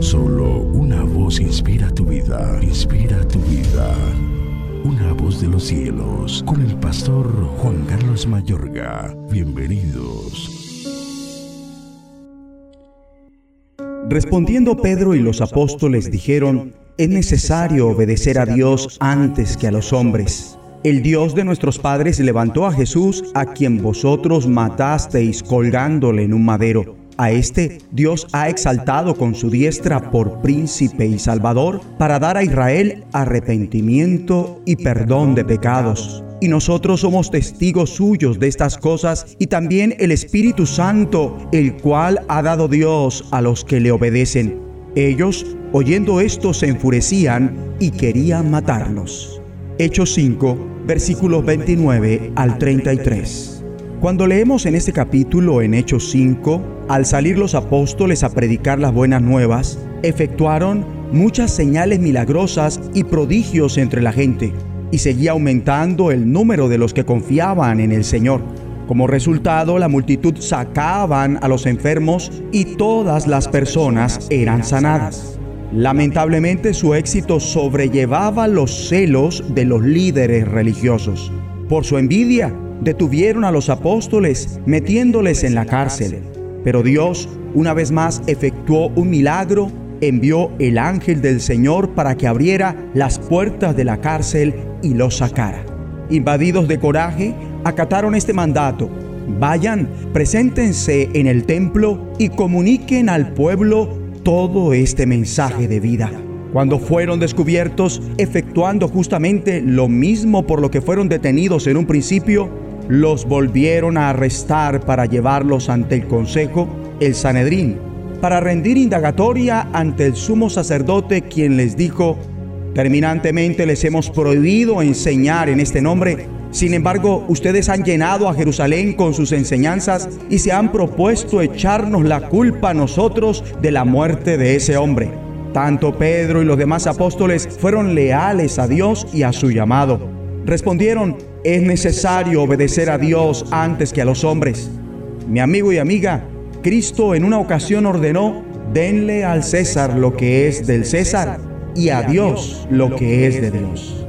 Solo una voz inspira tu vida, inspira tu vida. Una voz de los cielos, con el pastor Juan Carlos Mayorga. Bienvenidos. Respondiendo Pedro y los apóstoles dijeron, es necesario obedecer a Dios antes que a los hombres. El Dios de nuestros padres levantó a Jesús, a quien vosotros matasteis colgándole en un madero. A este Dios ha exaltado con su diestra por príncipe y salvador para dar a Israel arrepentimiento y perdón de pecados. Y nosotros somos testigos suyos de estas cosas y también el Espíritu Santo, el cual ha dado Dios a los que le obedecen. Ellos, oyendo esto, se enfurecían y querían matarlos. Hechos 5, versículos 29 al 33. Cuando leemos en este capítulo, en Hechos 5, al salir los apóstoles a predicar las buenas nuevas, efectuaron muchas señales milagrosas y prodigios entre la gente, y seguía aumentando el número de los que confiaban en el Señor. Como resultado, la multitud sacaban a los enfermos y todas las personas eran sanadas. Lamentablemente su éxito sobrellevaba los celos de los líderes religiosos. Por su envidia, detuvieron a los apóstoles metiéndoles en la cárcel. Pero Dios, una vez más, efectuó un milagro, envió el ángel del Señor para que abriera las puertas de la cárcel y los sacara. Invadidos de coraje, acataron este mandato. Vayan, preséntense en el templo y comuniquen al pueblo todo este mensaje de vida. Cuando fueron descubiertos efectuando justamente lo mismo por lo que fueron detenidos en un principio, los volvieron a arrestar para llevarlos ante el Consejo, el Sanedrín, para rendir indagatoria ante el sumo sacerdote quien les dijo, terminantemente les hemos prohibido enseñar en este nombre sin embargo, ustedes han llenado a Jerusalén con sus enseñanzas y se han propuesto echarnos la culpa a nosotros de la muerte de ese hombre. Tanto Pedro y los demás apóstoles fueron leales a Dios y a su llamado. Respondieron, es necesario obedecer a Dios antes que a los hombres. Mi amigo y amiga, Cristo en una ocasión ordenó, denle al César lo que es del César y a Dios lo que es de Dios.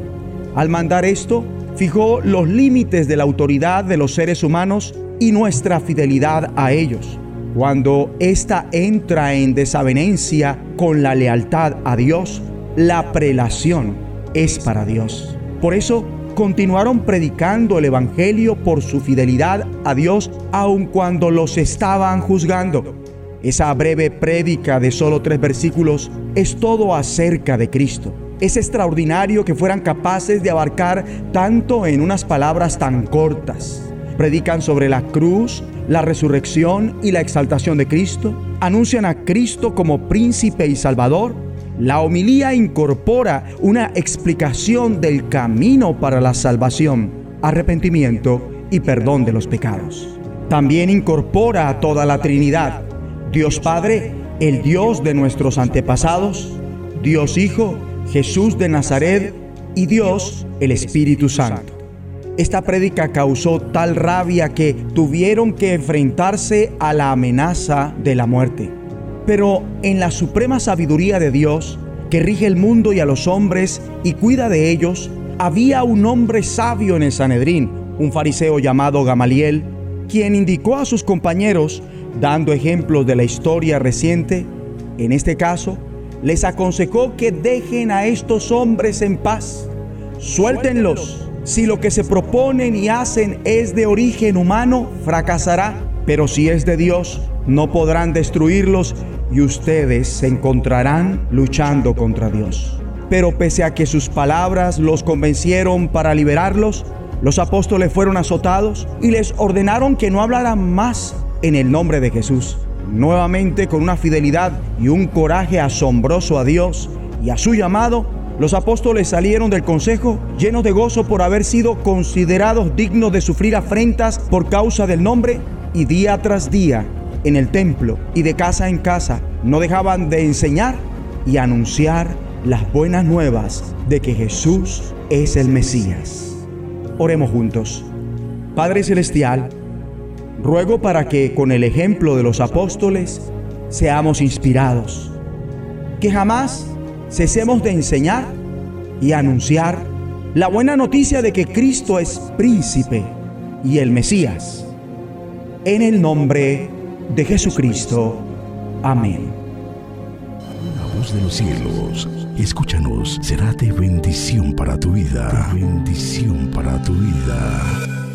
Al mandar esto, fijó los límites de la autoridad de los seres humanos y nuestra fidelidad a ellos. Cuando ésta entra en desavenencia con la lealtad a Dios, la prelación es para Dios. Por eso continuaron predicando el Evangelio por su fidelidad a Dios aun cuando los estaban juzgando. Esa breve prédica de solo tres versículos es todo acerca de Cristo es extraordinario que fueran capaces de abarcar tanto en unas palabras tan cortas. Predican sobre la cruz, la resurrección y la exaltación de Cristo. Anuncian a Cristo como príncipe y salvador. La homilía incorpora una explicación del camino para la salvación, arrepentimiento y perdón de los pecados. También incorpora a toda la Trinidad, Dios Padre, el Dios de nuestros antepasados, Dios Hijo, Jesús de Nazaret y Dios, el Espíritu Santo. Esta prédica causó tal rabia que tuvieron que enfrentarse a la amenaza de la muerte. Pero en la suprema sabiduría de Dios, que rige el mundo y a los hombres y cuida de ellos, había un hombre sabio en el Sanedrín, un fariseo llamado Gamaliel, quien indicó a sus compañeros, dando ejemplos de la historia reciente, en este caso, les aconsejó que dejen a estos hombres en paz. Suéltenlos. Si lo que se proponen y hacen es de origen humano, fracasará. Pero si es de Dios, no podrán destruirlos y ustedes se encontrarán luchando contra Dios. Pero pese a que sus palabras los convencieron para liberarlos, los apóstoles fueron azotados y les ordenaron que no hablaran más en el nombre de Jesús. Nuevamente con una fidelidad y un coraje asombroso a Dios y a su llamado, los apóstoles salieron del consejo llenos de gozo por haber sido considerados dignos de sufrir afrentas por causa del nombre y día tras día en el templo y de casa en casa no dejaban de enseñar y anunciar las buenas nuevas de que Jesús es el Mesías. Oremos juntos. Padre Celestial, Ruego para que con el ejemplo de los apóstoles seamos inspirados. que jamás cesemos de enseñar y anunciar la buena noticia de que Cristo es príncipe y el Mesías. En el nombre de Jesucristo. Amén. La voz de los cielos, escúchanos, será de bendición para tu vida. bendición para tu vida.